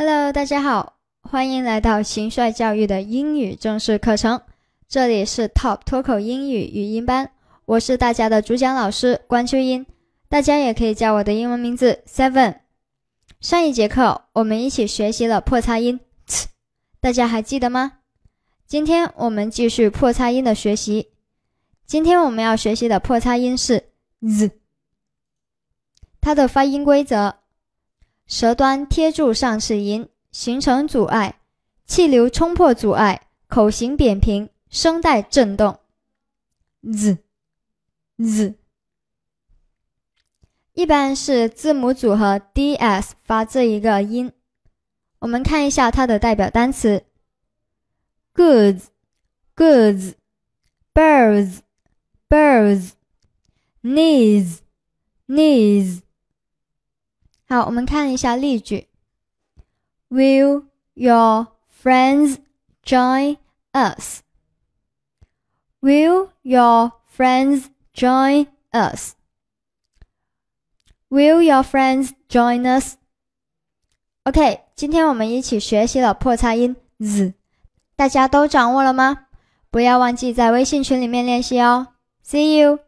Hello，大家好，欢迎来到秦帅教育的英语正式课程。这里是 Top 脱口英语语音班，我是大家的主讲老师关秋英，大家也可以叫我的英文名字 Seven。上一节课我们一起学习了破擦音大家还记得吗？今天我们继续破擦音的学习。今天我们要学习的破擦音是 z，它的发音规则。舌端贴住上齿龈，形成阻碍，气流冲破阻碍，口型扁平，声带震动。z z 一般是字母组合 d s 发这一个音。我们看一下它的代表单词。：goods，goods，birds，birds，knees，knees 好，我们看一下例句。Will your friends join us? Will your friends join us? Will your friends join us? OK，今天我们一起学习了破擦音 z，大家都掌握了吗？不要忘记在微信群里面练习哦。See you.